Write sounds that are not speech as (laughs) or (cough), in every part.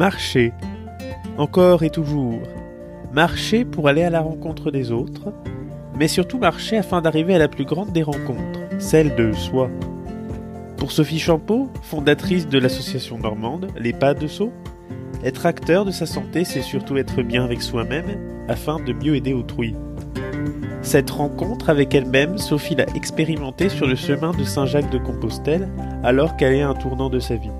Marcher. Encore et toujours. Marcher pour aller à la rencontre des autres, mais surtout marcher afin d'arriver à la plus grande des rencontres, celle de soi. Pour Sophie Champeau, fondatrice de l'association normande Les Pas de Sceaux, être acteur de sa santé, c'est surtout être bien avec soi-même afin de mieux aider autrui. Cette rencontre avec elle-même, Sophie l'a expérimentée sur le chemin de Saint-Jacques de Compostelle alors qu'elle est à un tournant de sa vie.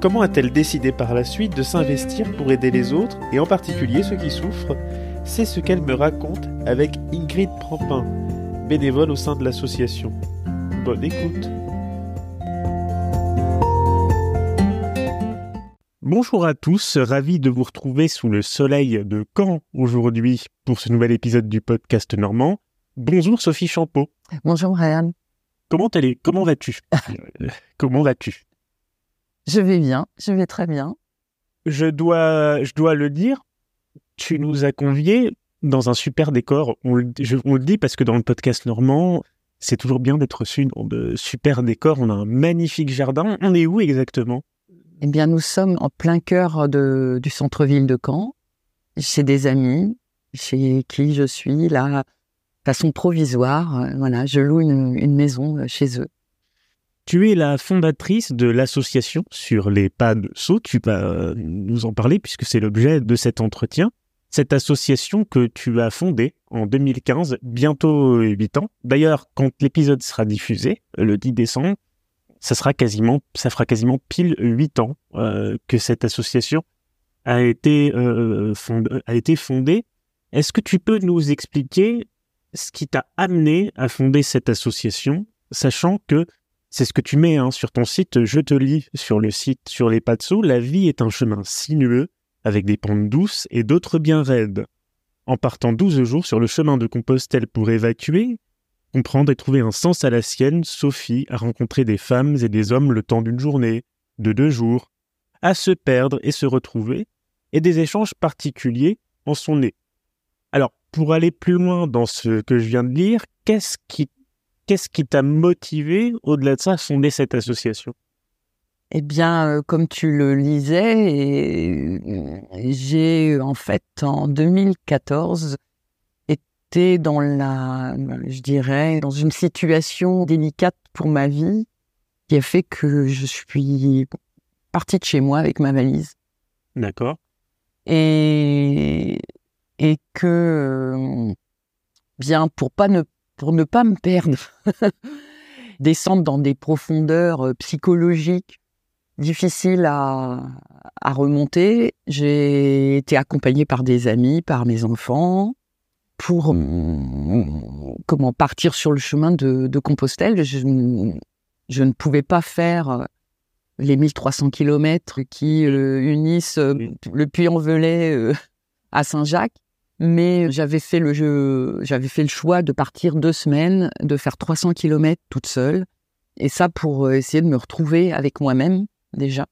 Comment a-t-elle décidé par la suite de s'investir pour aider les autres, et en particulier ceux qui souffrent? C'est ce qu'elle me raconte avec Ingrid Prampin, bénévole au sein de l'association. Bonne écoute Bonjour à tous, ravi de vous retrouver sous le soleil de Caen aujourd'hui pour ce nouvel épisode du podcast normand. Bonjour Sophie Champeau. Bonjour Ryan. Comment allez Comment vas-tu? (laughs) Comment vas-tu? Je vais bien, je vais très bien. Je dois, je dois le dire, tu nous as conviés dans un super décor. On le, dit parce que dans le podcast normand, c'est toujours bien d'être reçu dans de super décors. On a un magnifique jardin. On est où exactement? Eh bien, nous sommes en plein cœur de, du centre-ville de Caen, chez des amis, chez qui je suis là, façon provisoire. Voilà, je loue une maison chez eux. Tu es la fondatrice de l'association sur les pas de saut. Tu vas euh, nous en parler puisque c'est l'objet de cet entretien. Cette association que tu as fondée en 2015, bientôt 8 ans. D'ailleurs, quand l'épisode sera diffusé, le 10 décembre, ça sera quasiment, ça fera quasiment pile 8 ans euh, que cette association a été, euh, a été fondée. Est-ce que tu peux nous expliquer ce qui t'a amené à fonder cette association, sachant que c'est ce que tu mets hein, sur ton site. Je te lis sur le site sur les saut. La vie est un chemin sinueux avec des pentes douces et d'autres bien raides. En partant 12 jours sur le chemin de Compostelle pour évacuer, comprendre et trouver un sens à la sienne, Sophie a rencontré des femmes et des hommes le temps d'une journée, de deux jours, à se perdre et se retrouver, et des échanges particuliers en sont nés. Alors, pour aller plus loin dans ce que je viens de lire, qu'est-ce qui qu'est-ce qui t'a motivé, au-delà de ça, à fonder cette association? Eh bien, euh, comme tu le lisais, j'ai en fait en 2014 été dans la, je dirais, dans une situation délicate pour ma vie qui a fait que je suis partie de chez moi avec ma valise. D'accord. Et et que euh, bien pour pas ne pour ne pas me perdre, (laughs) descendre dans des profondeurs euh, psychologiques difficiles à, remonter. J'ai été accompagnée par des amis, par mes enfants, pour mmh, comment partir sur le chemin de, Compostelle. Je, ne pouvais pas faire euh, les 1300 kilomètres qui euh, unissent le Puy-en-Velay à Saint-Jacques mais j'avais fait le choix de partir deux semaines, de faire 300 km toute seule, et ça pour euh, essayer de me retrouver avec moi-même déjà.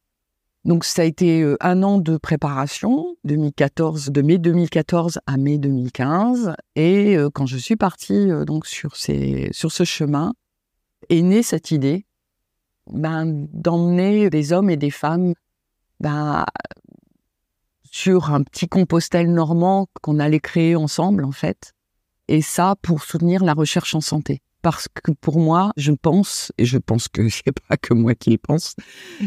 Donc ça a été euh, un an de préparation, 2014, de mai 2014 à mai 2015, et euh, quand je suis partie donc sur ce chemin, est née cette idée ben, d'emmener des hommes et des femmes ben, sur un petit compostel normand qu'on allait créer ensemble, en fait. Et ça, pour soutenir la recherche en santé. Parce que pour moi, je pense, et je pense que (laughs) c'est pas que moi qui le pense,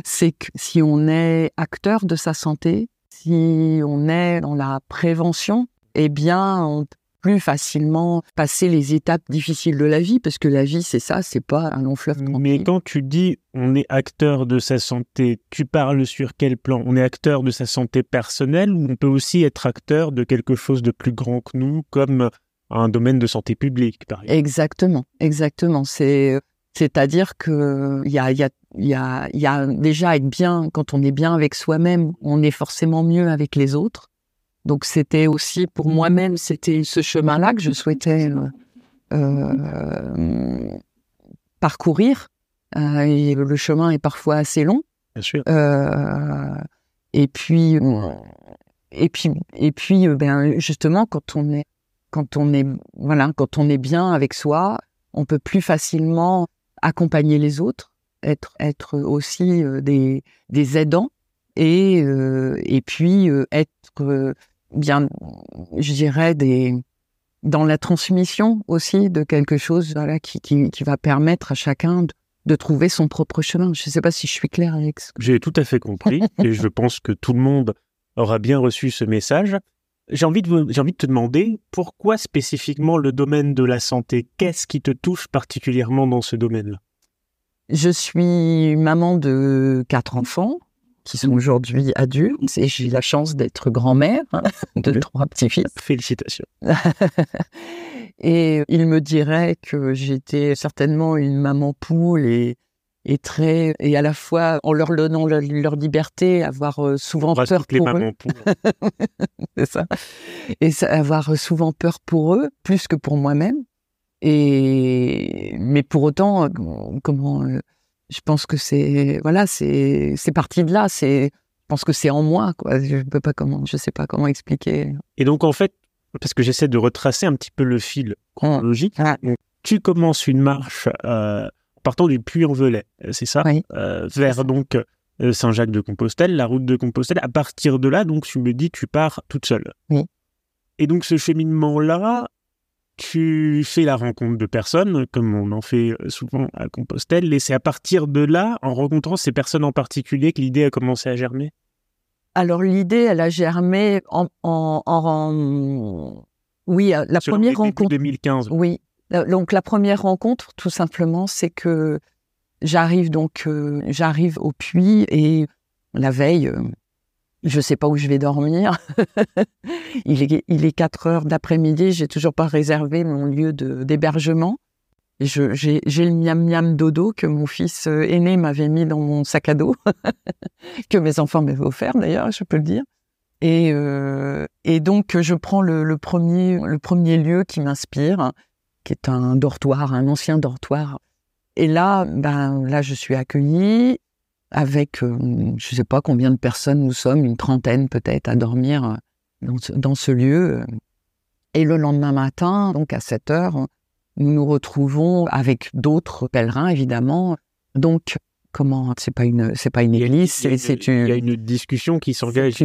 c'est que si on est acteur de sa santé, si on est dans la prévention, eh bien, on plus facilement passer les étapes difficiles de la vie, parce que la vie, c'est ça, c'est pas un long fleuve Mais quand tu dis on est acteur de sa santé, tu parles sur quel plan? On est acteur de sa santé personnelle ou on peut aussi être acteur de quelque chose de plus grand que nous, comme un domaine de santé publique, par exemple? Exactement, exactement. C'est c'est-à-dire que il y a, y, a, y, a, y a déjà être bien, quand on est bien avec soi-même, on est forcément mieux avec les autres. Donc c'était aussi pour moi-même, c'était ce chemin-là que je souhaitais euh, euh parcourir. Euh, et le chemin est parfois assez long. Bien sûr. Et puis, et puis, et puis, ben justement, quand on est, quand on est, voilà, quand on est bien avec soi, on peut plus facilement accompagner les autres, être, être aussi des, des aidants et et puis être bien, je dirais des dans la transmission aussi de quelque chose voilà, qui, qui, qui va permettre à chacun de, de trouver son propre chemin. Je ne sais pas si je suis claire avec ce J'ai tout à fait compris (laughs) et je pense que tout le monde aura bien reçu ce message. J'ai envie, de, j'ai envie de te demander pourquoi spécifiquement le domaine de la santé? Qu'est-ce qui te touche particulièrement dans ce domaine-là? Je suis maman de quatre enfants qui sont aujourd'hui adultes et j'ai la chance d'être grand-mère hein, (laughs) de trois petits-fils. Félicitations. (laughs) et il me dirait que j'étais certainement une maman poule et, et très et à la fois en leur donnant leur, liberté, avoir euh, souvent peur pour eux. (laughs) C'est ça. Et avoir souvent peur pour eux plus que pour moi-même. Et mais pour autant, euh, comment euh, je pense que c'est voilà, c'est c'est parti de là. C'est je pense que c'est en moi quoi. Je peux pas comment, je sais pas comment expliquer. Et donc en fait, parce que j'essaie de retracer un petit peu le fil chronologique. Ah. tu commences une marche euh, partant du Puy-en-Velay, euh, c'est ça, euh, vers donc euh, Saint-Jacques-de-Compostelle, la route de Compostelle. À partir de là, donc tu me dis, tu pars toute seule. Oui. Et donc ce cheminement-là, tu fais la rencontre de personnes, comme on en fait euh, souvent à Compostelle, et c'est à partir de là, en rencontrant ces personnes en particulier, que l'idée a commencé à germer? Alors l'idée, elle a germé en... en, en... Oui, euh, la première rencontre... 2015. Oui, euh, donc la première rencontre, tout simplement, c'est que j'arrive donc, j'arrive au puits et la veille, je sais pas où je vais dormir. (laughs) il est il est 4 heures d'après-midi, j'ai toujours pas réservé mon lieu d'hébergement. J'ai le miam miam dodo que mon fils euh, aîné m'avait mis dans mon sac à dos, (laughs) que mes enfants m'avaient offert d'ailleurs, je peux le dire. Et euh, et donc je prends le, le premier le premier lieu qui m'inspire, qui est un dortoir, un ancien dortoir. Et là, ben là, je suis accueillie avec, euh, je ne sais pas combien de personnes nous sommes, une trentaine peut-être, à dormir euh, dans ce, dans ce, lieu. Et le lendemain matin, donc à 7 heures, nous nous retrouvons avec d'autres pèlerins, évidemment. Donc, comment c'est pas une c'est pas une église c'est une il y a une discussion qui s'engage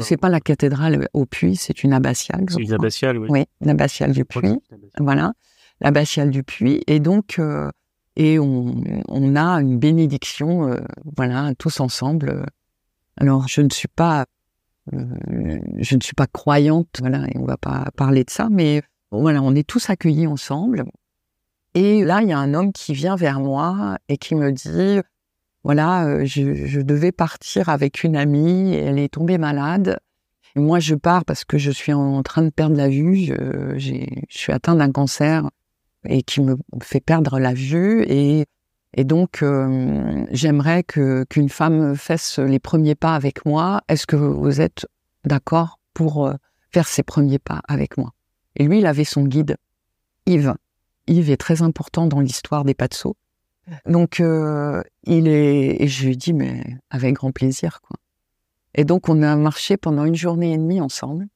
c'est pas la cathédrale au puits c'est une abbatiale c'est une abbatiale oui. Oui l'abbatiale du puits. voilà l'abbatiale du puits. Et donc euh, et on, a une bénédiction, euh, voilà, tous ensemble. Alors, je ne suis pas, euh, je ne suis pas croyante, voilà, et on va pas parler de ça, mais voilà, on est tous accueillis ensemble. Et là, il y a un homme qui vient vers moi et qui me dit, voilà, euh, je, je devais partir avec une amie, et elle est tombée malade. Et moi, je pars parce que je suis en train de perdre la vue. Je, je suis atteint d'un cancer et qui me fait perdre la vue et et donc euh, j'aimerais qu'une femme fasse les premiers pas avec moi. Est-ce que vous êtes d'accord pour euh, faire ses premiers pas avec moi? Et lui, il avait son guide, Yves. Yves est très important dans l'histoire des saut. Donc euh, il est et je lui dis mais avec grand plaisir quoi. Et donc on a marché pendant une journée et demie ensemble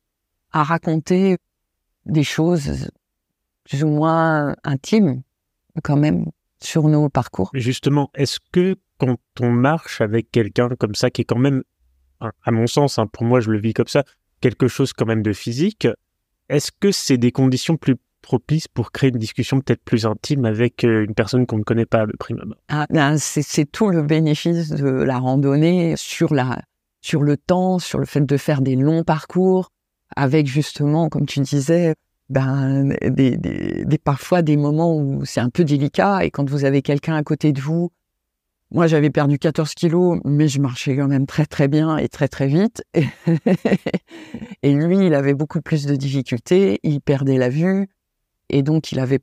à raconter des choses plus ou moins intime quand même sur nos parcours. Justement, est-ce que quand on marche avec quelqu'un comme ça, qui est quand même, à mon sens, hein, pour moi je le vis comme ça, quelque chose quand même de physique, est-ce que c'est des conditions plus propices pour créer une discussion peut-être plus intime avec euh, une personne qu'on ne connaît pas de prime abord? Ah, ben, C'est tout le bénéfice de la randonnée sur, la, sur le temps, sur le fait de faire des longs parcours, avec justement, comme tu disais, ben, des, des, des, parfois des moments où c'est un peu délicat et quand vous avez quelqu'un à côté de vous, moi j'avais perdu 14 kilos, mais je marchais quand même très très bien et très très vite. (laughs) Et, lui, il avait beaucoup plus de difficultés, il perdait la vue et donc il avait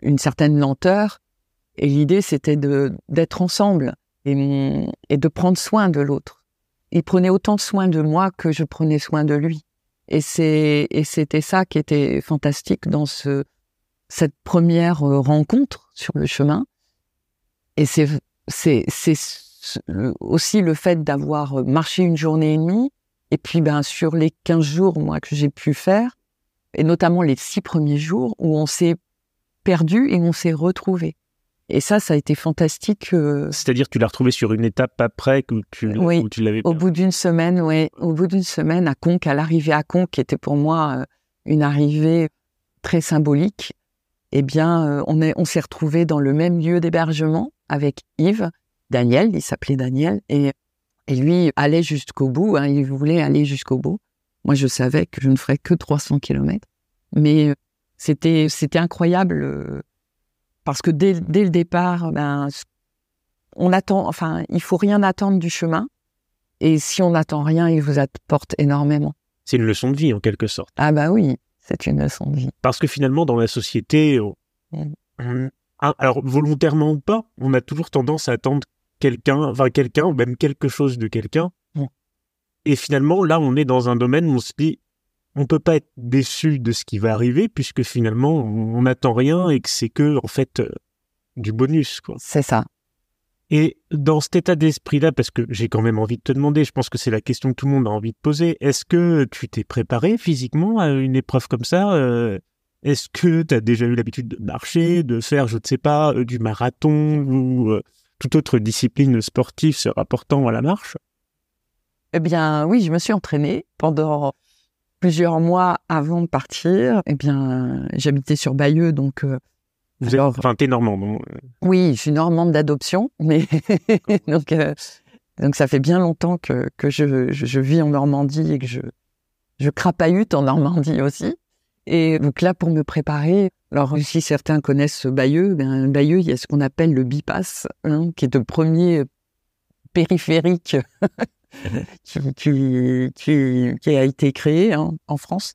une certaine lenteur. Et l'idée c'était d'être ensemble et, et de prendre soin de l'autre. Il prenait autant soin de moi que je prenais soin de lui. Et c'était ça qui était fantastique dans ce cette première euh, rencontre sur le chemin. Et c'est aussi le fait d'avoir euh, marché une journée et demie et puis ben sur les 15 jours moi que j'ai pu faire et notamment les six premiers jours où on s'est perdu et on s'est retrouvé. Et ça, ça a été fantastique. euh, C'est-à-dire tu l'as retrouvé sur une étape après que tu, Oui, où tu l'avais au bout d'une semaine, ouais, au bout d'une semaine à Conques, à l'arrivée à Conques, qui était pour moi euh, une arrivée très symbolique, eh bien, euh, on est, on s'est retrouvé dans le même lieu d'hébergement avec Yves, Daniel, il s'appelait Daniel, et, et lui allait jusqu'au bout, hein, il voulait aller jusqu'au bout. Moi, je savais que je ne ferais que 300 kilomètres, mais c'était, c'était incroyable parce que dès, dès le départ, ben, on attend, enfin, il faut rien attendre du chemin. Et si on n'attend rien, il vous apporte énormément. C'est une leçon de vie en quelque sorte. Ah bah oui, c'est une leçon de vie. Parce que finalement, dans la société, on- Mm. on- ah, alors volontairement ou pas, on a toujours tendance à attendre quelqu'un, enfin quelqu'un, ou même quelque chose de quelqu'un. Mm. Et finalement, là, on est dans un domaine où on se dit, on peut pas être déçu de ce qui va arriver, puisque finalement, on n'attend rien et que c'est que, en fait, euh, du bonus, quoi. C'est ça. Et dans cet état d'esprit-là, parce que j'ai quand même envie de te demander, je pense que c'est la question que tout le monde a envie de poser, est-ce que tu t'es préparé physiquement à une épreuve comme ça Euh, Est-ce que tu as déjà eu l'habitude de marcher, de faire, je ne sais pas, euh, du marathon ou toute autre discipline sportive se rapportant à la marche? Eh bien oui, je me suis entraînée pendant plusieurs mois avant de partir. Eh bien, j'habitais sur Bayeux, donc euh, Vous êtes, Alors- enfin, t'es normand, non oui, je suis normande d'adoption, mais (laughs) donc euh, donc ça fait bien longtemps que que je, je, je vis en Normandie et que je je crapahute en Normandie aussi. Et donc là, pour me préparer, alors si certains connaissent Bayeux, ben Bayeux, il y a ce qu'on appelle le bypass, hein, qui est le premier périphérique (laughs) qui, qui, a été créé hein, en France.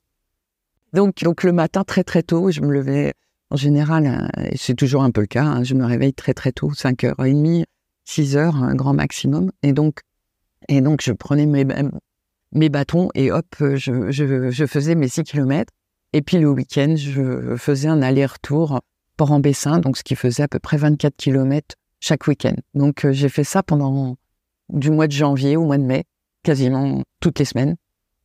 Donc, le matin, très très tôt, je me levais en général, euh, c'est toujours un peu le cas, hein, je me réveille très très tôt, 5h30, 6h, un grand maximum. Et donc, et donc je prenais mes, bâtons et hop, je, faisais mes 6 km. Et puis le week-end, je faisais un aller-retour Port-en-Bessin, donc ce qui faisait à peu près 24 km chaque week-end. Donc euh, j'ai fait ça pendant du mois de janvier au mois de mai, quasiment toutes les semaines.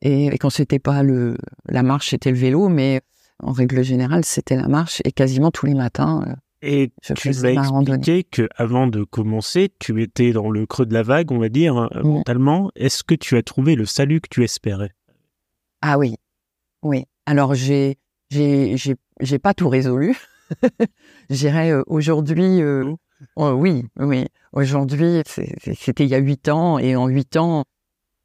Et, et quand c'était pas le la marche, c'était le vélo, mais en règle générale, c'était la marche et quasiment tous les matins. euh, Et Je tu m'as expliqué que avant de commencer, tu étais dans le creux de la vague, on va dire, hein, mentalement. Est-ce que tu as trouvé le salut que tu espérais? Ah oui, oui. Alors j'ai j'ai j'ai j'ai pas tout résolu. (laughs) Je dirais euh, aujourd'hui, euh, Oh. oh, oui, oui. Aujourd'hui, c'était il y a huit ans et en huit ans,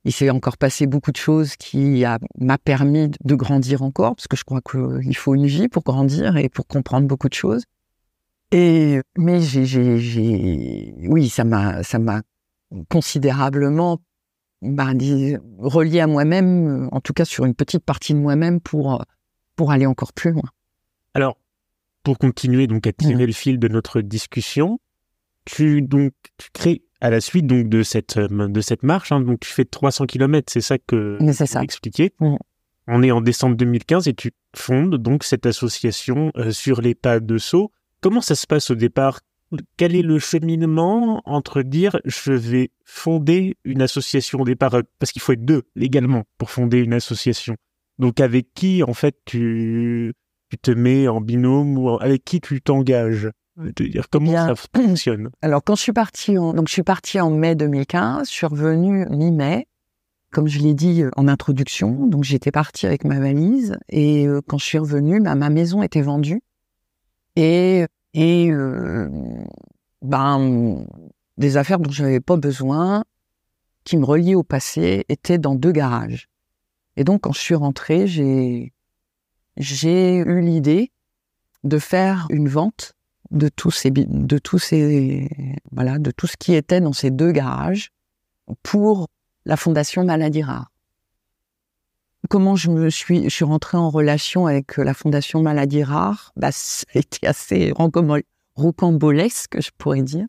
il s'est encore passé beaucoup de choses qui a- m'a permis de grandir encore parce que je crois qu'il faut une vie pour grandir et pour comprendre beaucoup de choses. Et mais j'ai oui, ça m'a ça m'a considérablement bah, relié à moi-même, en tout cas sur une petite partie de moi-même pour, pour aller encore plus loin. Alors, pour continuer donc à tirer le fil de notre discussion, tu donc tu crées à la suite donc de cette euh, de cette marche, hein, donc tu fais 300 km, c'est ça que tu expliqué. Mhm. On est en décembre 2015 et tu fondes donc cette association euh, sur les pas de saut. Comment ça se passe au départ? Quel est le cheminement entre dire je vais fonder une association au départ euh, parce qu'il faut être deux légalement pour fonder une association. Donc avec qui en fait tu tu te mets en binôme ou avec qui tu t'engages? Dire comment Bien. ça fonctionne? Alors quand je suis partie en, donc je suis partie en mai 2015, je suis revenue mi-mai, comme je l'ai dit euh, en introduction. Donc j'étais partie avec ma valise et euh, quand je suis revenue, bah, ma maison était vendue et et euh, ben des affaires dont j'avais pas besoin, qui me reliaient au passé, étaient dans deux garages. Et donc quand je suis rentrée, j'ai j'ai eu l'idée de faire une vente de tous ces de tous ces voilà de tout ce qui était dans ces deux garages pour la fondation Maladies Rares. Comment je me suis je suis rentrée en relation avec la fondation Maladies Rares Bah ça a été assez rocambolesque, je pourrais dire.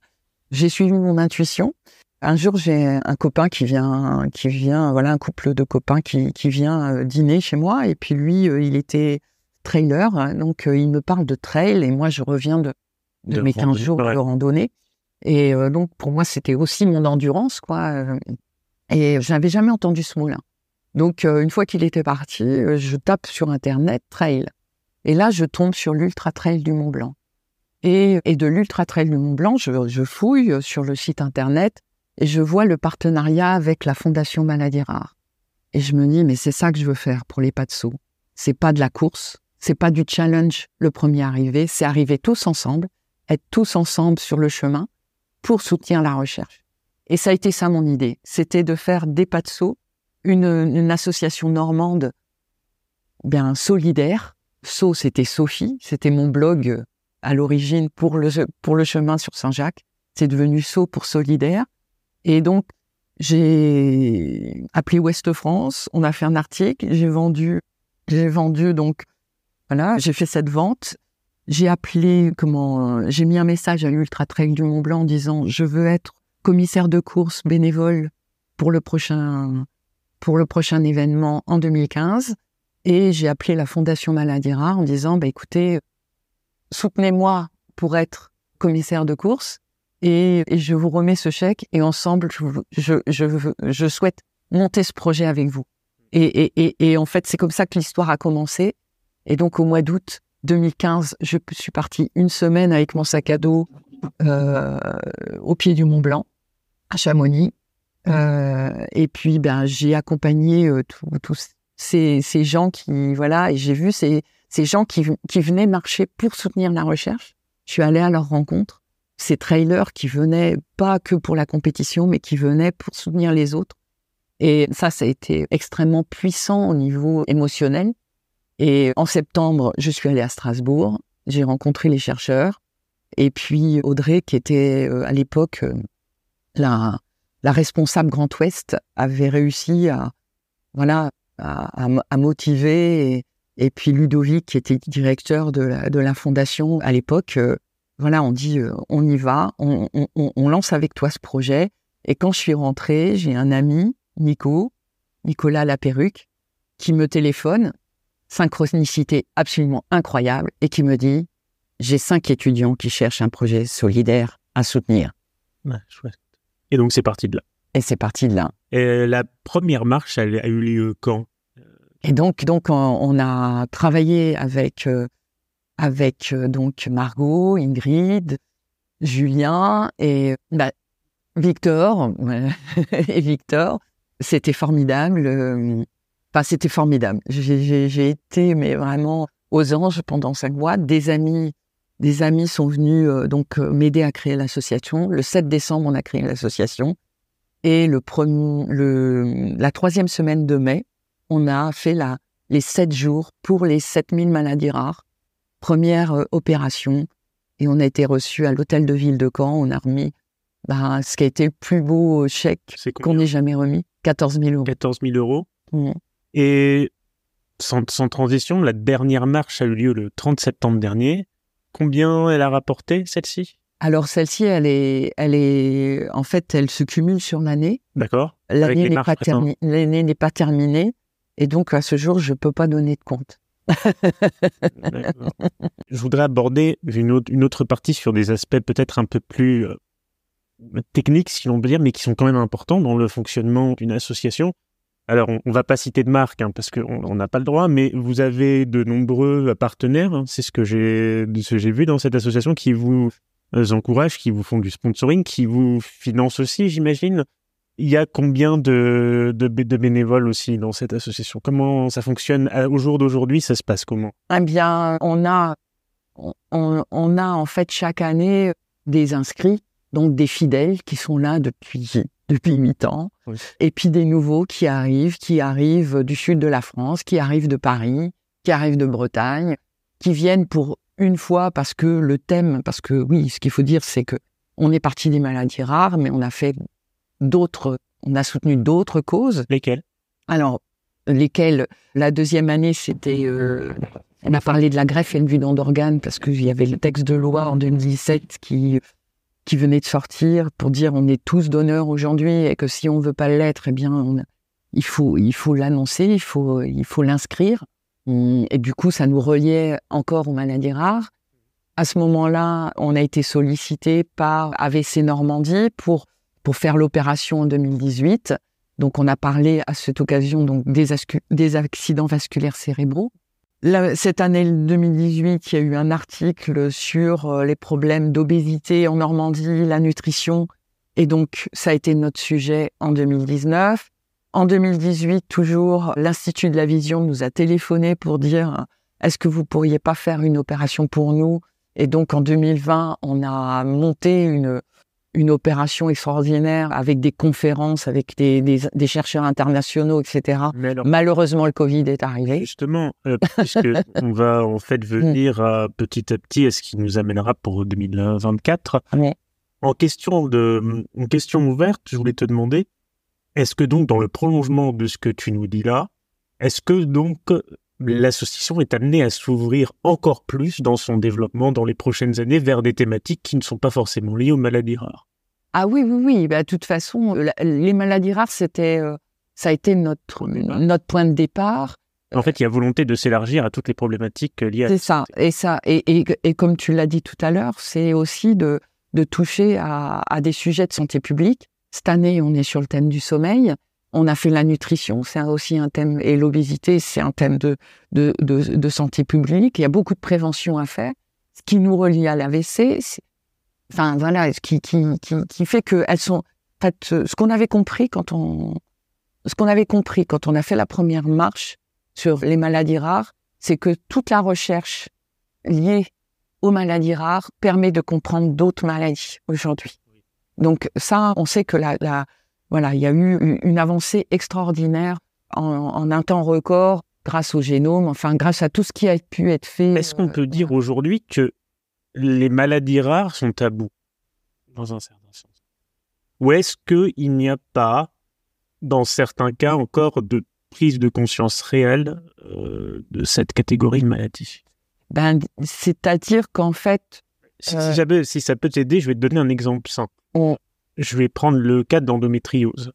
J'ai suivi mon intuition. Un jour, j'ai un copain qui vient qui vient voilà un couple de copains qui qui vient euh, dîner chez moi et puis lui euh, il était trailer donc euh, il me parle de trail et moi je reviens de de, De mes 15 randonnée, jours de randonnée. Et euh, donc, pour moi, c'était aussi mon endurance, quoi. euh, Et je n'avais jamais entendu ce mot-là. Donc, euh, une fois qu'il était parti, euh, je tape sur Internet trail. Et là, je tombe sur l'Ultra Trail du Mont Blanc. Et, et de l'Ultra Trail du Mont Blanc, je, je fouille sur le site internet et je vois le partenariat avec la Fondation Maladies Rares. Et je me dis, mais c'est ça que je veux faire pour les pas de saut. C'est pas de la course, c'est pas du challenge le premier arrivé, c'est arriver tous ensemble, être tous ensemble sur le chemin pour soutenir la recherche. Et ça a été ça mon idée, c'était de faire des pas de saut, une, une association normande bien solidaire. Saut, c'était Sophie, c'était mon blog euh, à l'origine pour le, pour le chemin sur Saint-Jacques. C'est devenu Saut pour solidaire. Et donc, j'ai appelé Ouest France, on a fait un article, j'ai vendu, j'ai vendu donc, voilà, j'ai fait cette vente. J'ai appelé, comment, j'ai mis un message à l'Ultra Trail du Mont Blanc en disant, je veux être commissaire de course bénévole pour le prochain, pour le prochain événement en 2015. Et j'ai appelé la Fondation Maladie Rare en disant, bah, écoutez, soutenez-moi pour être commissaire de course et, je vous remets ce chèque et ensemble, je, je, je, souhaite monter ce projet avec vous. Et, et, et en fait, c'est comme ça que l'histoire a commencé. Et donc, au mois d'août 2015, je suis partie une semaine avec mon sac à dos euh, au pied du Mont Blanc, à Chamonix. Euh, et puis, ben, j'ai accompagné euh, tous ces, gens qui, voilà, et j'ai vu ces, ces gens qui, qui venaient marcher pour soutenir la recherche. Je suis allée à leur rencontre ces trailers qui venaient pas que pour la compétition, mais qui venaient pour soutenir les autres. Et ça, ça a été extrêmement puissant au niveau émotionnel. Et en septembre, je suis allée à Strasbourg, j'ai rencontré les chercheurs, et puis Audrey, qui était euh, à l'époque euh, la, responsable Grand Ouest, avait réussi à, voilà, à, motiver, et, puis Ludovic, qui était directeur de la, fondation à l'époque, euh, voilà, on dit, on y va, on, lance avec toi ce projet. Et quand je suis rentrée, j'ai un ami, Nico, Nicolas Laperruque, qui me téléphone, synchronicité absolument incroyable, et qui me dit, j'ai cinq étudiants qui cherchent un projet solidaire à soutenir. Et donc c'est parti de là. Et c'est parti de là. Et la première marche, elle a eu lieu quand? Et donc, donc on, a travaillé avec euh, avec euh, donc Margot, Ingrid, Julien et bah, Victor. (laughs) et Victor, c'était formidable. Euh, enfin, c'était formidable. J'ai été, mais vraiment aux anges pendant cinq mois. Des amis, des amis sont venus euh, donc m'aider à créer l'association. Le 7 décembre, on a créé l'association. Et le premier, le, la troisième semaine de mai, on a fait la, les sept jours pour les 7000 maladies rares première euh, opération. Et on a été reçu à l'hôtel de ville de Caen. On a remis bah, ce qui a été le plus beau chèque qu'on ait jamais remis, 14 000 euros. 14 000 euros. Mmh. Et sans, transition, la dernière marche a eu lieu le 30 septembre dernier. Combien elle a rapporté, celle-ci? Alors celle-ci, elle est, elle est, en fait, elle se cumule sur l'année. D'accord. L'année n'est pas, l'année n'est pas terminée, et donc à ce jour, je peux pas donner de compte. Je voudrais aborder une autre, partie sur des aspects peut-être un peu plus euh, techniques, si l'on peut dire, mais qui sont quand même importants dans le fonctionnement d'une association. Alors, on, ne va pas citer de marque hein, parce qu'on n'a pas le droit, mais vous avez de nombreux partenaires. Hein, c'est ce que j'ai, vu dans cette association qui vous euh, encouragent, qui vous font du sponsoring, qui vous financent aussi, j'imagine. Il y a combien de, bénévoles aussi dans cette association? Comment ça fonctionne? Au jour d'aujourd'hui Ça se passe comment? Eh bien, on a, on, a en fait chaque année des inscrits, donc des fidèles qui sont là depuis depuis huit ans, et puis des nouveaux qui arrivent, qui arrivent du sud de la France, qui arrivent de Paris, qui arrivent de Bretagne, qui viennent pour une fois parce que le thème, parce que oui, ce qu'il faut dire, c'est que on est parti des maladies rares, mais on a fait d'autres, on a soutenu d'autres causes. Lesquelles? Alors, lesquelles? La deuxième année, c'était, euh, on a parlé de la greffe et le vue d'organes parce qu'il y avait le texte de loi en 2017 qui qui venait de sortir pour dire on est tous donneurs aujourd'hui et que si on veut pas l'être, eh bien, il faut il faut l'annoncer, il faut il faut l'inscrire. Et du coup, ça nous reliait encore aux maladies rares. À ce moment-là, on a été sollicité par AVC Normandie pour pour faire l'opération en 2018. Donc, on a parlé à cette occasion donc des accidents vasculaires cérébraux. Cette année 2018, il y a eu un article sur euh, les problèmes d'obésité en Normandie, la nutrition, et donc ça a été notre sujet en 2019. En 2018, toujours, l'Institut de la Vision nous a téléphoné pour dire est-ce que vous pourriez pas faire une opération pour nous? Et donc en 2020, on a monté une une opération extraordinaire avec des conférences, avec des, des, chercheurs internationaux, etc. Malheureusement, le Covid est arrivé. Justement, euh, puisque (laughs) on va en fait venir à, petit à petit à ce qui nous amènera pour 2024. En question de, en question ouverte, je voulais te demander, est-ce que donc dans le prolongement de ce que tu nous dis là, est-ce que donc l'association est amenée à s'ouvrir encore plus dans son développement dans les prochaines années vers des thématiques qui ne sont pas forcément liées aux maladies rares. Ah oui, oui, oui. Bah, de toute façon, les maladies rares, c'était, euh, ça a été notre, notre point de départ. En fait, il y a volonté de s'élargir à toutes les problématiques liées à C'est ça. Et ça, et, et, comme tu l'as dit tout à l'heure, c'est aussi de, de toucher à, à des sujets de santé publique. Cette année, on est sur le thème du sommeil. On a fait la nutrition, c'est aussi un thème, et l'obésité, c'est un thème de, de, de, santé publique. Il y a beaucoup de prévention à faire. Ce qui nous relie à l'AVC, enfin voilà, ce qui, qui, qui, qui fait qu'elles sont, fait, ce qu'on avait compris quand on, ce qu'on avait compris quand on a fait la première marche sur les maladies rares, c'est que toute la recherche liée aux maladies rares permet de comprendre d'autres maladies aujourd'hui. Donc ça, on sait que la, voilà, il y a eu une avancée extraordinaire en, un temps record grâce au génome, enfin grâce à tout ce qui a pu être fait. Est-ce qu'on peut dire aujourd'hui que les maladies rares sont tabous dans un certain sens? Ou est-ce qu'il n'y a pas, dans certains cas encore, de prise de conscience réelle euh, de cette catégorie de maladies? Ben, C'est-à-dire qu'en fait... Si, euh, si, ça peut t'aider, je vais te donner un exemple simple je vais prendre le cas d'endométriose,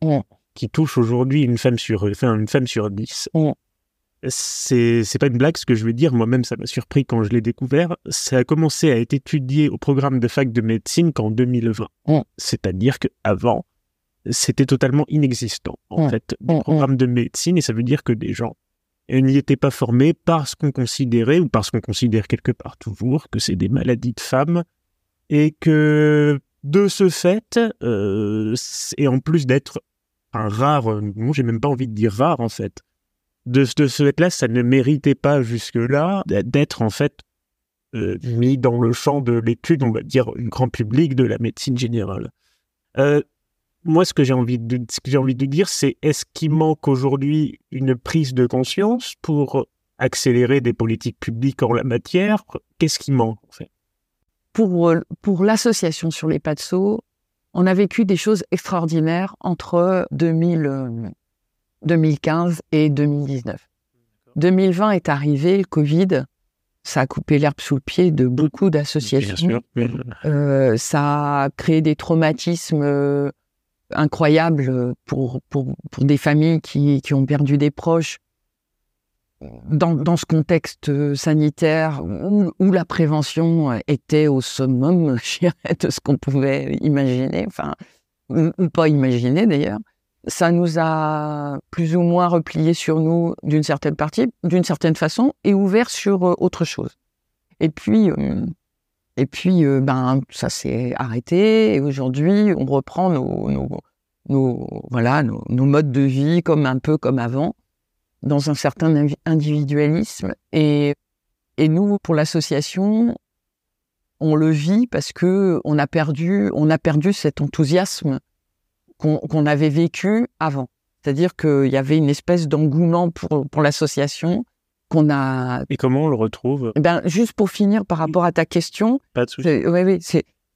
qui touche aujourd'hui une femme sur, enfin, une femme sur dix. C'est, c'est pas une blague ce que je vais dire, moi-même ça m'a surpris quand je l'ai découvert. Ça a commencé à être étudié au programme de fac de médecine qu'en 2020. C'est-à-dire qu'avant, c'était totalement inexistant, en fait, le programme de médecine, et ça veut dire que des gens n'y étaient pas formés parce qu'on considérait, ou parce qu'on considère quelque part toujours, que c'est des maladies de femmes, et que de ce fait, euh, et en plus d'être un rare, moi j'ai même pas envie de dire rare en fait, de, ce fait-là, ça ne méritait pas jusque-là d'être en fait euh, mis dans le champ de l'étude, on va dire, grand public de la médecine générale. Euh, moi, ce que j'ai envie de, ce que j'ai envie de dire, c'est est-ce qu'il manque aujourd'hui une prise de conscience pour accélérer des politiques publiques en la matière? Qu'est-ce qui manque en fait? Pour, euh, pour l'association sur les pas de saut, on a vécu des choses extraordinaires entre 2000, 2015 euh, et 2019. 2020 est arrivé, le Covid, ça a coupé l'herbe sous le pied de beaucoup d'associations. Euh, ça a créé des traumatismes euh, incroyables pour, pour, pour des familles qui, qui ont perdu des proches dans, ce contexte euh, sanitaire où, la prévention était au summum (laughs) de ce qu'on pouvait imaginer, enfin, pas imaginer d'ailleurs, ça nous a plus ou moins replié sur nous d'une certaine partie, d'une certaine façon, et ouvert sur euh, autre chose. Et puis, euh, et puis, ben, ça s'est arrêté, et aujourd'hui, on reprend nos, nos, voilà, nos modes de vie comme un peu comme avant dans un certain individualisme. Et, et nous, pour l'association, on le vit parce que on a perdu, on a perdu cet enthousiasme qu'on avait vécu avant. C'est-à-dire qu'il y avait une espèce d'engouement pour, pour l'association qu'on a. Et comment on le retrouve? Eh Ben juste pour finir par rapport à ta question. Pas de souci. Oui, oui,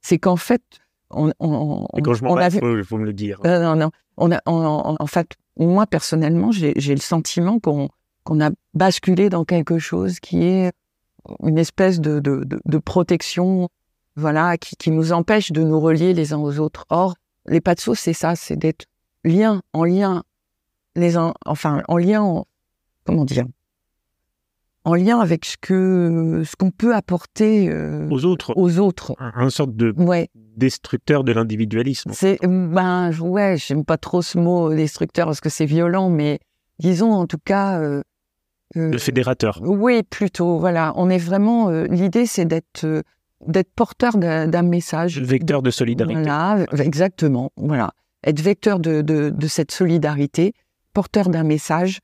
c'est qu'en fait, on, on, Et quand je m'en vais, il faut, me le dire. Euh, non, non, on a, en fait, moi personnellement, j'ai le sentiment qu'on qu'on a basculé dans quelque chose qui est une espèce de, de, de, protection, voilà, qui, qui, nous empêche de nous relier les uns aux autres. Or, les pas de sauce, c'est ça, c'est d'être lien en lien, les uns, enfin, en lien, comment dire, en lien avec ce que ce qu'on peut apporter euh, aux autres. Aux autres. Un, sorte de destructeur de l'individualisme. C'est ben ouais, j'aime pas trop ce mot destructeur parce que c'est violent, mais disons en tout cas euh, le fédérateur. Oui, plutôt. Voilà, on est vraiment. L'idée, c'est d'être d'être porteur d'un message. Vecteur de solidarité. Voilà, exactement. Voilà, être vecteur de, de, de cette solidarité, porteur d'un message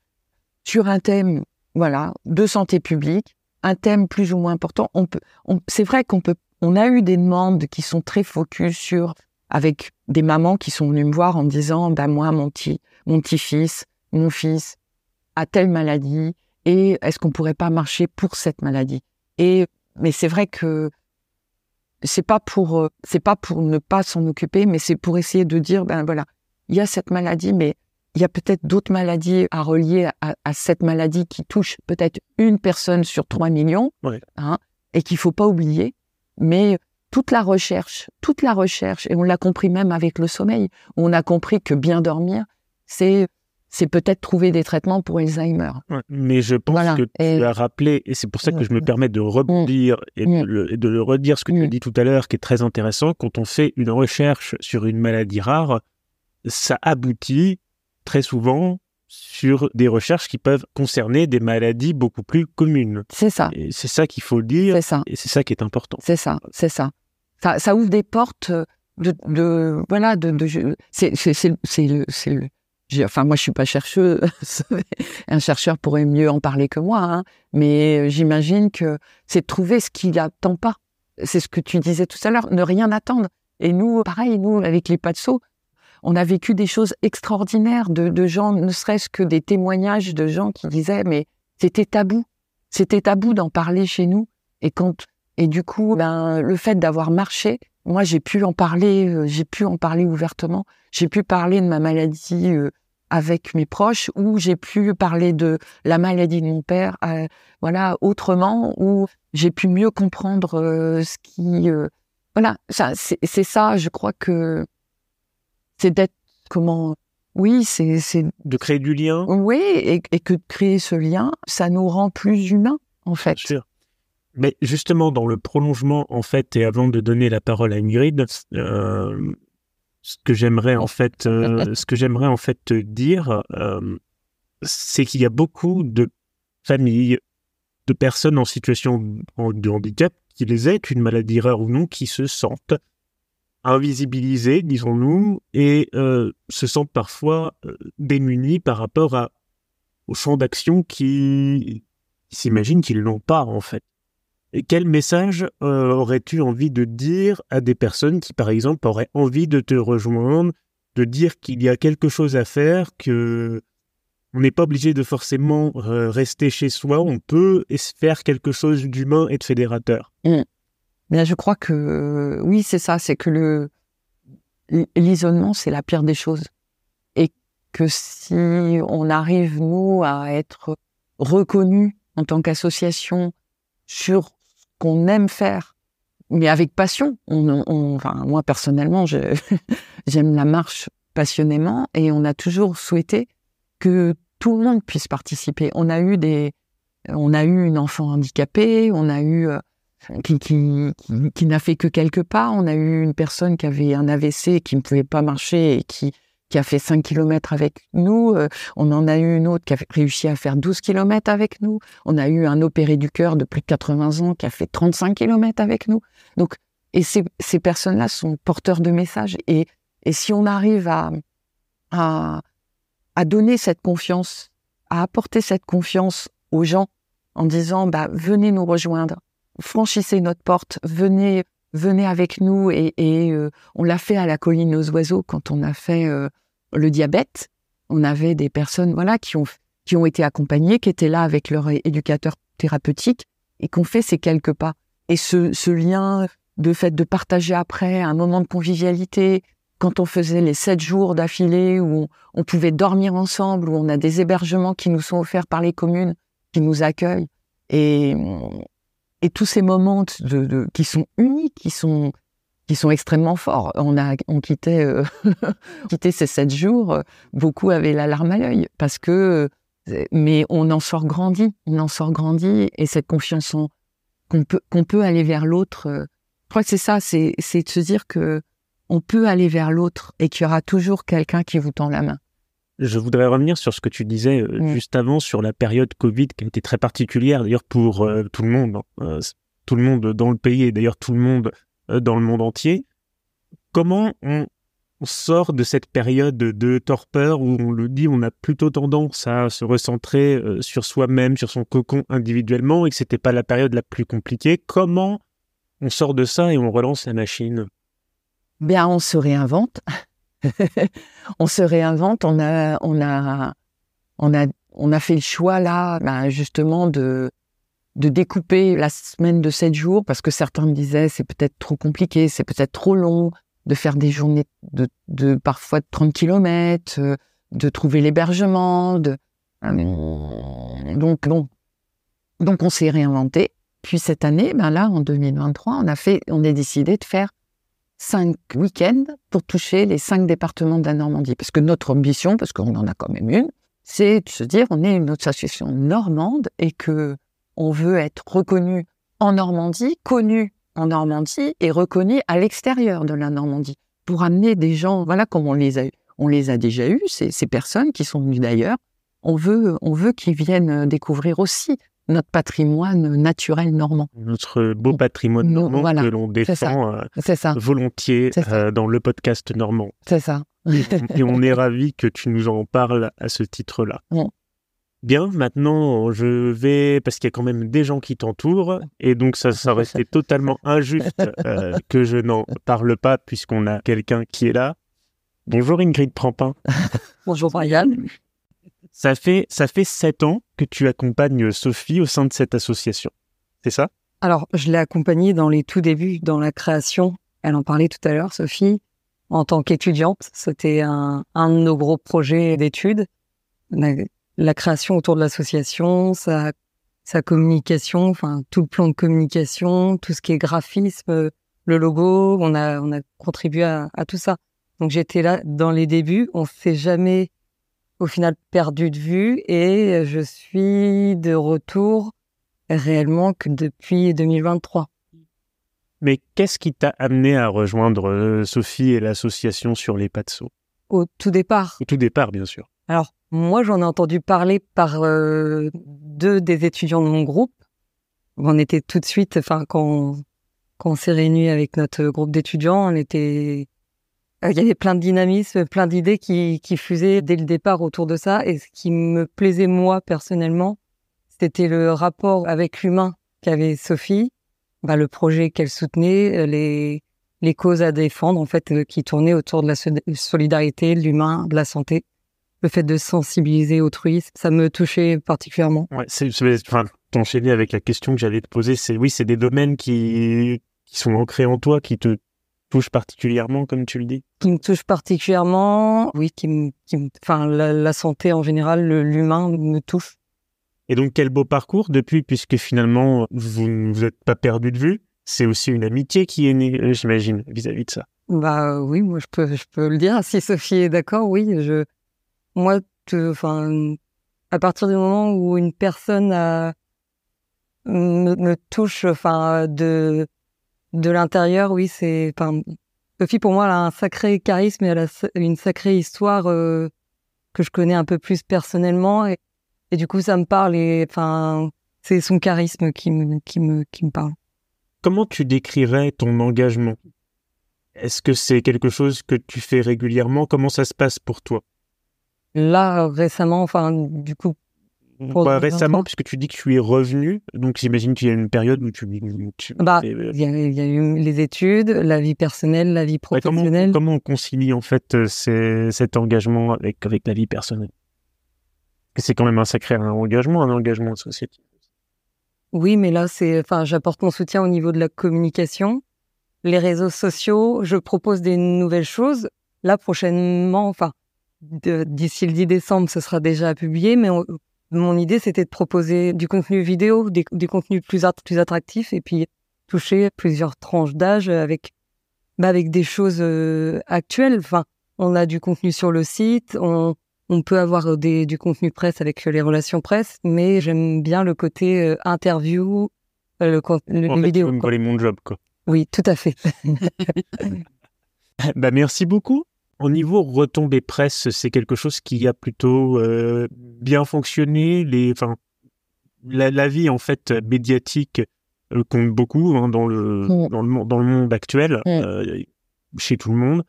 sur un thème, voilà, de santé publique, un thème plus ou moins important. On peut, c'est vrai qu'on peut, on a eu des demandes qui sont très focus sur, avec des mamans qui sont venues me voir en me disant, bah moi, mon petit, mon petit-fils, mon fils a telle maladie, et est-ce qu'on pourrait pas marcher pour cette maladie? Et mais c'est vrai que c'est pas pour euh, c'est pas pour ne pas s'en occuper, mais c'est pour essayer de dire ben voilà, il y a cette maladie, mais il y a peut-être d'autres maladies à relier à, cette maladie qui touche peut-être une personne sur 3 millions, hein, et qu'il faut pas oublier. Mais toute la recherche, toute la recherche, et on l'a compris même avec le sommeil, on a compris que bien dormir, c'est c'est peut-être trouver des traitements pour Alzheimer. mais je pense que tu as rappelé, et c'est pour ça que je me permets de rebondir et, de le, redire ce que tu as dit tout à l'heure, qui est très intéressant. Quand on fait une recherche sur une maladie rare, ça aboutit très souvent sur des recherches qui peuvent concerner des maladies beaucoup plus communes. C'est ça. C'est ça qu'il faut dire. C'est ça. Et c'est ça qui est important. C'est ça, c'est ça. ça. Ça ouvre des portes de, de voilà, de, de c'est le, le, Enfin, moi, je suis pas chercheuse. (laughs) Un chercheur pourrait mieux en parler que moi, hein. mais j'imagine que c'est de trouver ce qu'il n'attend pas. C'est ce que tu disais tout à l'heure, ne rien attendre. Et nous, pareil, nous, avec les Patso, on a vécu des choses extraordinaires de, gens, ne serait-ce que des témoignages de gens qui disaient, mais c'était tabou. C'était tabou d'en parler chez nous. Et quand, et du coup, ben, le fait d'avoir marché, moi, j'ai pu en parler, euh, j'ai pu en parler ouvertement. J'ai pu parler de ma maladie euh, avec mes proches, ou j'ai pu parler de la maladie de mon père, euh, voilà, autrement, ou j'ai pu mieux comprendre ce qui, voilà, c'est ça. Je crois que c'est d'être comment, oui, c'est de créer du lien. Oui, et, et, que de créer ce lien, ça nous rend plus humains, en fait. Sûr. Mais justement, dans le prolongement, en fait, et avant de donner la parole à Ingrid, euh, ce que j'aimerais en fait, euh, ce que j'aimerais en fait te dire, euh, c'est qu'il y a beaucoup de familles, de personnes en situation de handicap, qu'ils aient une maladie rare ou non, qui se sentent invisibilisées, disons-nous, et se sentent parfois démunis par rapport au champ d'action qui, s'imaginent qu'ils n'ont pas en fait quel message euh, aurais-tu envie de dire à des personnes qui, par exemple, auraient envie de te rejoindre, de dire qu'il y a quelque chose à faire, que on n'est pas obligé de forcément euh, rester chez soi, on peut faire quelque chose d'humain et de fédérateur? Mmh. Je crois que oui, c'est ça, c'est que le l'isolement, c'est la pire des choses, et que si on arrive nous à être reconnus en tant qu'association sur qu'on aime faire, mais avec passion. On, enfin, moi personnellement, (laughs) j'aime la marche passionnément et on a toujours souhaité que tout le monde puisse participer. On a eu des, on a eu une enfant handicapée, on a eu qui, qui, qui n'a fait que quelques pas, on a eu une personne qui avait un AVC qui ne pouvait pas marcher et qui qui a fait 5 km avec nous. Euh, on en a eu une autre qui a réussi à faire 12 km avec nous. On a eu un opéré du cœur de plus de 80 ans qui a fait 35 km avec nous. Donc, et ces, ces personnes-là sont porteurs de messages. Et, et si on arrive à, à, à donner cette confiance, à apporter cette confiance aux gens en disant, bah, venez nous rejoindre, franchissez notre porte, venez venez avec nous et, euh, on l'a fait à la colline aux oiseaux quand on a fait euh, le diabète. On avait des personnes voilà qui ont qui ont été accompagnées, qui étaient là avec leur éducateur thérapeutique et qu'on fait ces quelques pas. Et ce, lien de fait de partager après un moment de convivialité, quand on faisait les sept jours d'affilée où on, on, pouvait dormir ensemble, où on a des hébergements qui nous sont offerts par les communes, qui nous accueillent. Et, et tous ces moments de, qui sont uniques, qui sont qui sont extrêmement forts. On a on quittait euh, (laughs) quitté ces sept jours, euh, beaucoup avaient la larme à l'œil parce que euh, mais on en sort grandi, on en sort grandi et cette confiance en qu'on peut qu'on peut aller vers l'autre. je crois que c'est ça, c'est c'est de se dire que on peut aller vers l'autre et qu'il y aura toujours quelqu'un qui vous tend la main. Je voudrais revenir sur ce que tu disais euh, Mm. juste avant sur la période Covid qui a été très particulière d'ailleurs pour euh, tout le monde, hein. Euh, tout le monde dans le pays et d'ailleurs tout le monde euh, dans le monde entier. Comment on, sort de cette période de torpeur où on le dit, on a plutôt tendance à se recentrer sur soi-même, sur son cocon individuellement et que c'était pas la période la plus compliquée? Comment on sort de ça et on relance la machine? Bien, on se réinvente. (laughs) on se réinvente. On a, on a, on a, on a fait le choix là, ben, justement de de découper la semaine de sept jours parce que certains me disaient c'est peut-être trop compliqué, c'est peut-être trop long de faire des journées de, de parfois de 30 kilomètres, euh, de trouver l'hébergement, de euh, donc bon, donc on s'est réinventé. Puis cette année, ben là en 2023, on a fait, on a décidé de faire cinq week-ends pour toucher les cinq départements de la Normandie. Parce que notre ambition, parce qu'on en a quand même une, c'est de se dire on est une association normande et que on veut être reconnu en Normandie, connu en Normandie et reconnu à l'extérieur de la Normandie pour amener des gens, voilà comme on les a, on les a déjà eus, ces, ces personnes qui sont venues d'ailleurs. On veut, on veut qu'ils viennent découvrir aussi notre patrimoine naturel normand. Notre beau patrimoine normand voilà, que l'on ça. défend euh, ça, volontiers ça. euh, dans le podcast normand. c'est ça. et on est ravi que tu nous en parles à ce titre-là. Bon. Bien, maintenant je vais, parce qu'il y a quand même des gens qui t'entourent, et donc ça, été totalement injuste euh, que je n'en parle pas puisqu'on a quelqu'un qui est là. Bonjour Ingrid Prampin. Bonjour Brian. Ça fait, ça fait sept ans que tu accompagnes Sophie au sein de cette association. C'est ça? Alors, je l'ai accompagnée dans les tout débuts, dans la création. Elle en parlait tout à l'heure, Sophie. En tant qu'étudiante, c'était un, un de nos gros projets d'études. La, création autour de l'association, sa, sa communication, enfin tout le plan de communication, tout ce qui est graphisme, le logo, on a, on a contribué à, tout ça. Donc j'étais là dans les débuts. On s'est jamais, au final, perdu de vue et je suis de retour réellement que depuis 2023. Mais qu'est-ce qui t'a amené à rejoindre euh, Sophie et l'association sur les pas de saut? Au tout départ. Au tout départ, bien sûr. Alors, moi, j'en ai entendu parler par euh, deux des étudiants de mon groupe. On était tout de suite, enfin, quand, quand on s'est réunis avec notre groupe d'étudiants, on était, il y avait plein de dynamisme, plein d'idées qui, fusaient dès le départ autour de ça. Et ce qui me plaisait, moi, personnellement, c'était le rapport avec l'humain qu'avait Sophie, bah, le projet qu'elle soutenait, euh, les, causes à défendre, en fait, euh, qui tournaient autour de la so- solidarité, de l'humain, de la santé. Le fait de sensibiliser autrui, ça me touchait particulièrement. Ouais, c'est, t'enchaîner avec la question que j'allais te poser, c'est oui, c'est des domaines qui, qui sont ancrés en toi, qui te particulièrement, comme tu le dis? Qui me touche particulièrement, oui, qui me, qui me- enfin, la, la santé en général, l'humain me touche. Et donc, quel beau parcours depuis, puisque finalement, vous ne vous êtes pas perdu de vue. C'est aussi une amitié qui est née, euh, j'imagine, vis-à-vis de ça. Bah oui, moi je peux, je peux le dire. Si Sophie est d'accord, oui, je, moi, enfin, à partir du moment où une personne a- me, me touche, enfin, de, de l'intérieur, oui, c'est, enfin, Sophie pour moi, elle a un sacré charisme et elle a une sacrée histoire euh, que je connais un peu plus personnellement et, et du coup ça me parle et, enfin, c'est son charisme qui me, qui me, qui me parle. Comment tu décrirais ton engagement? Est-ce que c'est quelque chose que tu fais régulièrement? Comment ça se passe pour toi? Là récemment, enfin, du coup, Bah, 2023. Récemment, puisque tu dis que tu es revenu, donc j'imagine qu'il y a une période où tu... tu- Bah, euh, Il y, a, il y a eu les études, la vie personnelle, la vie ouais, comment, professionnelle. comment on concilie en fait euh, ces- cet engagement avec, avec la vie personnelle? C'est quand même un sacré engagement, un engagement associatif. Oui, mais là, c'est, enfin, j'apporte mon soutien au niveau de la communication, les réseaux sociaux. Je propose des nouvelles choses. Là, prochainement, enfin, de- d'ici le 10 décembre, ce sera déjà publié. Mais on- mon idée, c'était de proposer du contenu vidéo, des, des contenus plus, at- plus attractifs, et puis toucher plusieurs tranches d'âge avec, bah, avec des choses euh, actuelles. Enfin, on a du contenu sur le site, on, on peut avoir des, du contenu presse avec les relations presse, mais j'aime bien le côté euh, interview, euh, le, con- le- En les fait, vidéos. tu veux me mon job, quoi. Oui, tout à fait. (laughs) (laughs) bah, merci beaucoup. Au niveau retombées presse, c'est quelque chose qui a plutôt euh, bien fonctionné. Les, enfin, la, la, vie en fait médiatique euh, compte beaucoup hein, dans le Mm. dans le dans le monde actuel, Mm. euh, chez tout le monde.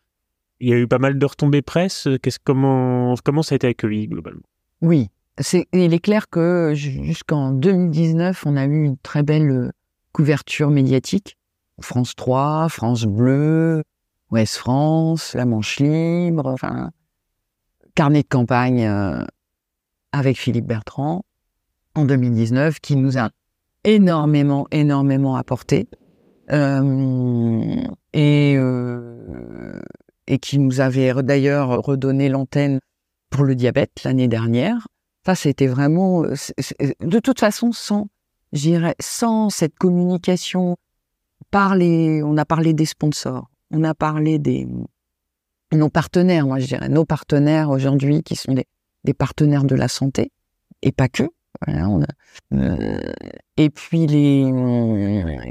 Il y a eu pas mal de retombées presse. Qu'est-ce comment comment ça a été accueilli globalement? Oui, c'est, il est clair que ju- jusqu'en 2019, on a eu une très belle couverture médiatique. France 3, France Bleu, Ouest France, La Manche Libre, enfin, carnet de campagne euh, avec Philippe Bertrand en 2019, qui nous a énormément, énormément apporté. Euh, et, euh, et qui nous avait d'ailleurs redonné l'antenne pour le diabète l'année dernière. Ça, c'était vraiment, euh, de toute façon, sans, j'irais, sans cette communication par les, on a parlé des sponsors, on a parlé des, nos partenaires, moi je dirais, nos partenaires aujourd'hui qui sont des, partenaires de la santé et pas que. Euh, et puis les,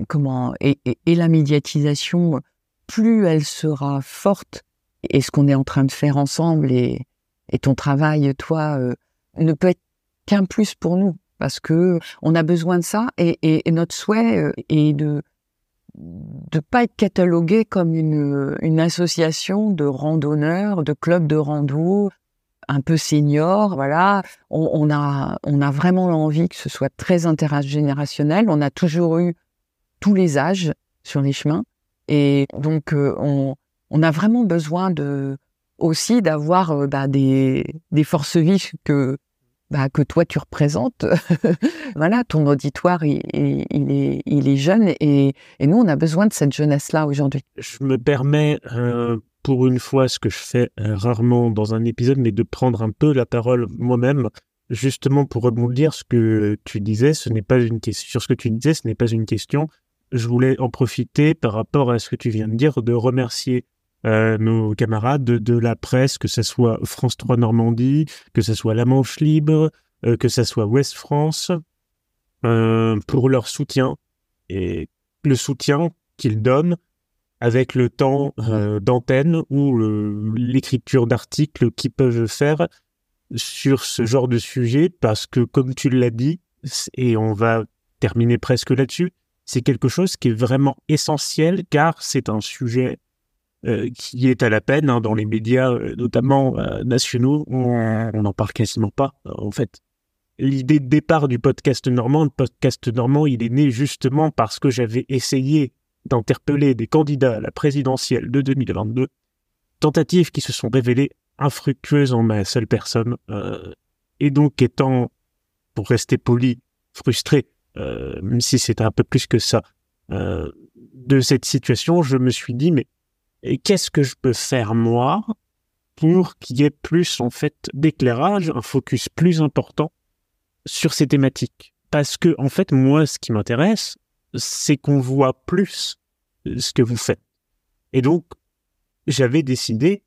comment, et, la médiatisation, plus elle sera forte, et ce qu'on est en train de faire ensemble et, et ton travail, toi, euh, ne peut être qu'un plus pour nous parce que on a besoin de ça et notre souhait euh, est de de pas être catalogué comme une, association de randonneurs, de clubs de rando un peu senior, voilà. On, a on a vraiment envie que ce soit très intergénérationnel. On a toujours eu tous les âges sur les chemins et donc euh, on on a vraiment besoin de aussi d'avoir euh, bah, des, des forces vives que bah, que toi tu représentes. (laughs) voilà, ton auditoire il, il, est jeune et, nous on a besoin de cette jeunesse là aujourd'hui. Je me permets euh, pour une fois ce que je fais euh, rarement dans un épisode, mais de prendre un peu la parole moi-même, justement pour rebondir ce que tu disais. Ce n'est pas une question sur ce que tu disais, ce n'est pas une question. Je voulais en profiter par rapport à ce que tu viens de dire, de remercier euh, nos camarades de, la presse, que ce soit France 3 Normandie, que ce soit La Manche Libre, euh, que ce soit Ouest France, euh, pour leur soutien et le soutien qu'ils donnent avec le temps d'antenne ou l'écriture d'articles qu'ils peuvent faire sur ce genre de sujet, parce que comme tu l'as dit, et on va terminer presque là-dessus, c'est quelque chose qui est vraiment essentiel car c'est un sujet euh, qui est à la peine hein, dans les médias, euh, notamment euh, nationaux. On n'en parle quasiment pas, en fait. L'idée de départ du podcast normand, le podcast normand, il est né justement parce que j'avais essayé d'interpeller des candidats à la présidentielle de 2022, tentatives qui se sont révélées infructueuses en ma seule personne, et donc étant, pour rester poli, frustré, même si c'était un peu plus que ça, de cette situation, je me suis dit, mais qu'est-ce que je peux faire moi pour qu'il y ait plus en fait d'éclairage, un focus plus important sur ces thématiques? Parce que en fait, moi, ce qui m'intéresse, c'est qu'on voit plus ce que vous faites. Et donc, j'avais décidé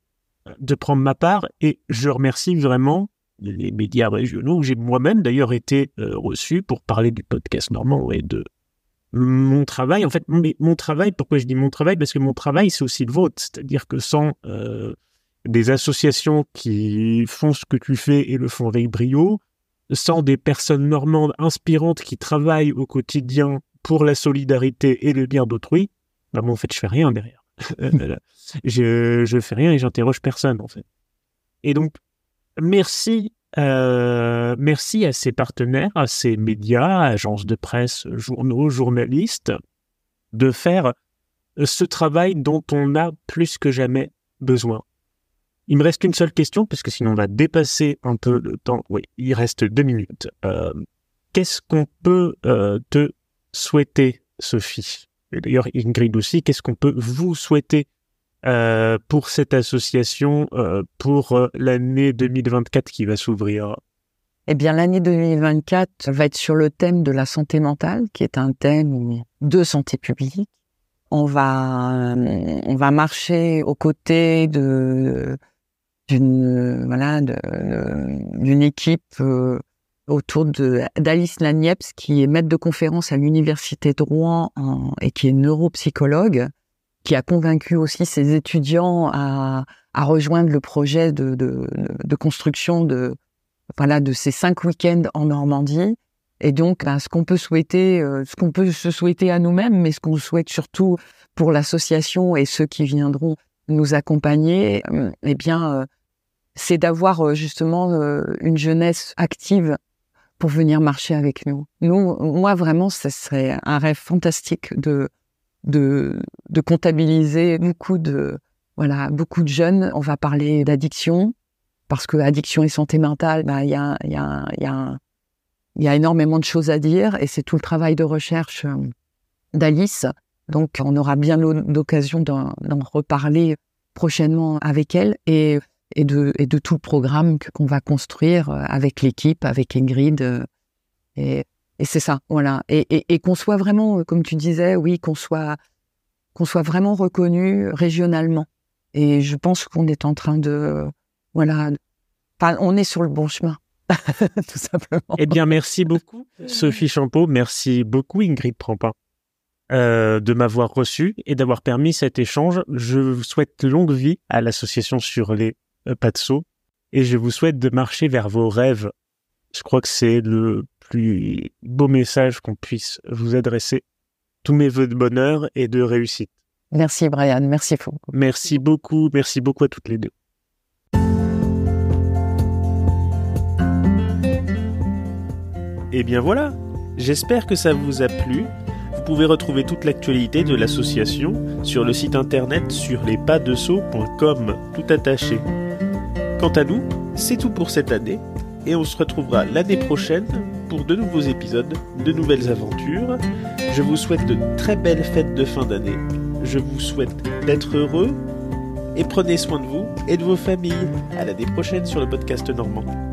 de prendre ma part et je remercie vraiment les médias régionaux j'ai moi-même d'ailleurs été euh, reçu pour parler du podcast normand et de mon travail. En fait, mon, mon travail, pourquoi je dis mon travail? Parce que mon travail, c'est aussi le vôtre. C'est-à-dire que sans euh, des associations qui font ce que tu fais et le font avec brio, sans des personnes normandes inspirantes qui travaillent au quotidien pour la solidarité et le bien d'autrui, bah bon, en fait, je fais rien derrière. (laughs) je, je fais rien et j'interroge personne, en fait. Et donc, merci, euh, merci à ces partenaires, à ces médias, agences de presse, journaux, journalistes, de faire ce travail dont on a plus que jamais besoin. Il me reste une seule question, parce que sinon on va dépasser un peu le temps. Oui, il reste deux minutes. Euh, qu'est-ce qu'on peut euh, te souhaiter, Sophie? Et d'ailleurs, Ingrid aussi, qu'est-ce qu'on peut vous souhaiter euh, pour cette association euh, pour euh, l'année 2024 qui va s'ouvrir Eh bien, l'année 2024 va être sur le thème de la santé mentale, qui est un thème de santé publique. On va, on va marcher aux côtés de d'une voilà d'une équipe euh, autour de d'Alice Lagneps qui est maître de conférence à l'université de Rouen en, et qui est neuropsychologue qui a convaincu aussi ses étudiants à, à rejoindre le projet de, de, de construction de voilà de ces cinq week-ends en Normandie. Et donc, ben, ce qu'on peut souhaiter, euh, ce qu'on peut se souhaiter à nous-mêmes, mais ce qu'on souhaite surtout pour l'association et ceux qui viendront nous accompagner, euh, eh bien, euh, c'est d'avoir justement une jeunesse active pour venir marcher avec nous. Nous, moi vraiment, ce serait un rêve fantastique de de, comptabiliser beaucoup de voilà beaucoup de jeunes. On va parler d'addiction parce que addiction et santé mentale, bah, il y a y a y a y a énormément de choses à dire et c'est tout le travail de recherche euh, d'Alice. Donc on aura bien l'occasion d'en reparler prochainement avec elle et, et, de, et de tout le programme qu'on va construire euh, avec l'équipe, avec Ingrid. Euh, et, et c'est ça, voilà. Et, et, et qu'on soit vraiment, comme tu disais, oui, qu'on soit, qu'on soit vraiment reconnu régionalement. Et je pense qu'on est en train de, voilà, enfin, on est sur le bon chemin. (laughs) tout simplement. Eh bien, merci beaucoup, Sophie Champeau. Merci beaucoup, Ingrid Prampin, euh, de m'avoir reçu et d'avoir permis cet échange. Je vous souhaite longue vie à l'association sur les euh, Patso et je vous souhaite de marcher vers vos rêves. Je crois que c'est le plus beau message qu'on puisse vous adresser. Tous mes voeux de bonheur et de réussite. Merci, Brian. Merci beaucoup. Merci beaucoup. Merci beaucoup à toutes les deux. Et eh bien voilà, j'espère que ça vous a plu. Vous pouvez retrouver toute l'actualité de l'association sur le site internet sur lespadesau.com, tout attaché. Quant à nous, c'est tout pour cette année et on se retrouvera l'année prochaine pour de nouveaux épisodes, de nouvelles aventures. Je vous souhaite de très belles fêtes de fin d'année. Je vous souhaite d'être heureux et prenez soin de vous et de vos familles. À l'année prochaine sur le podcast Normand.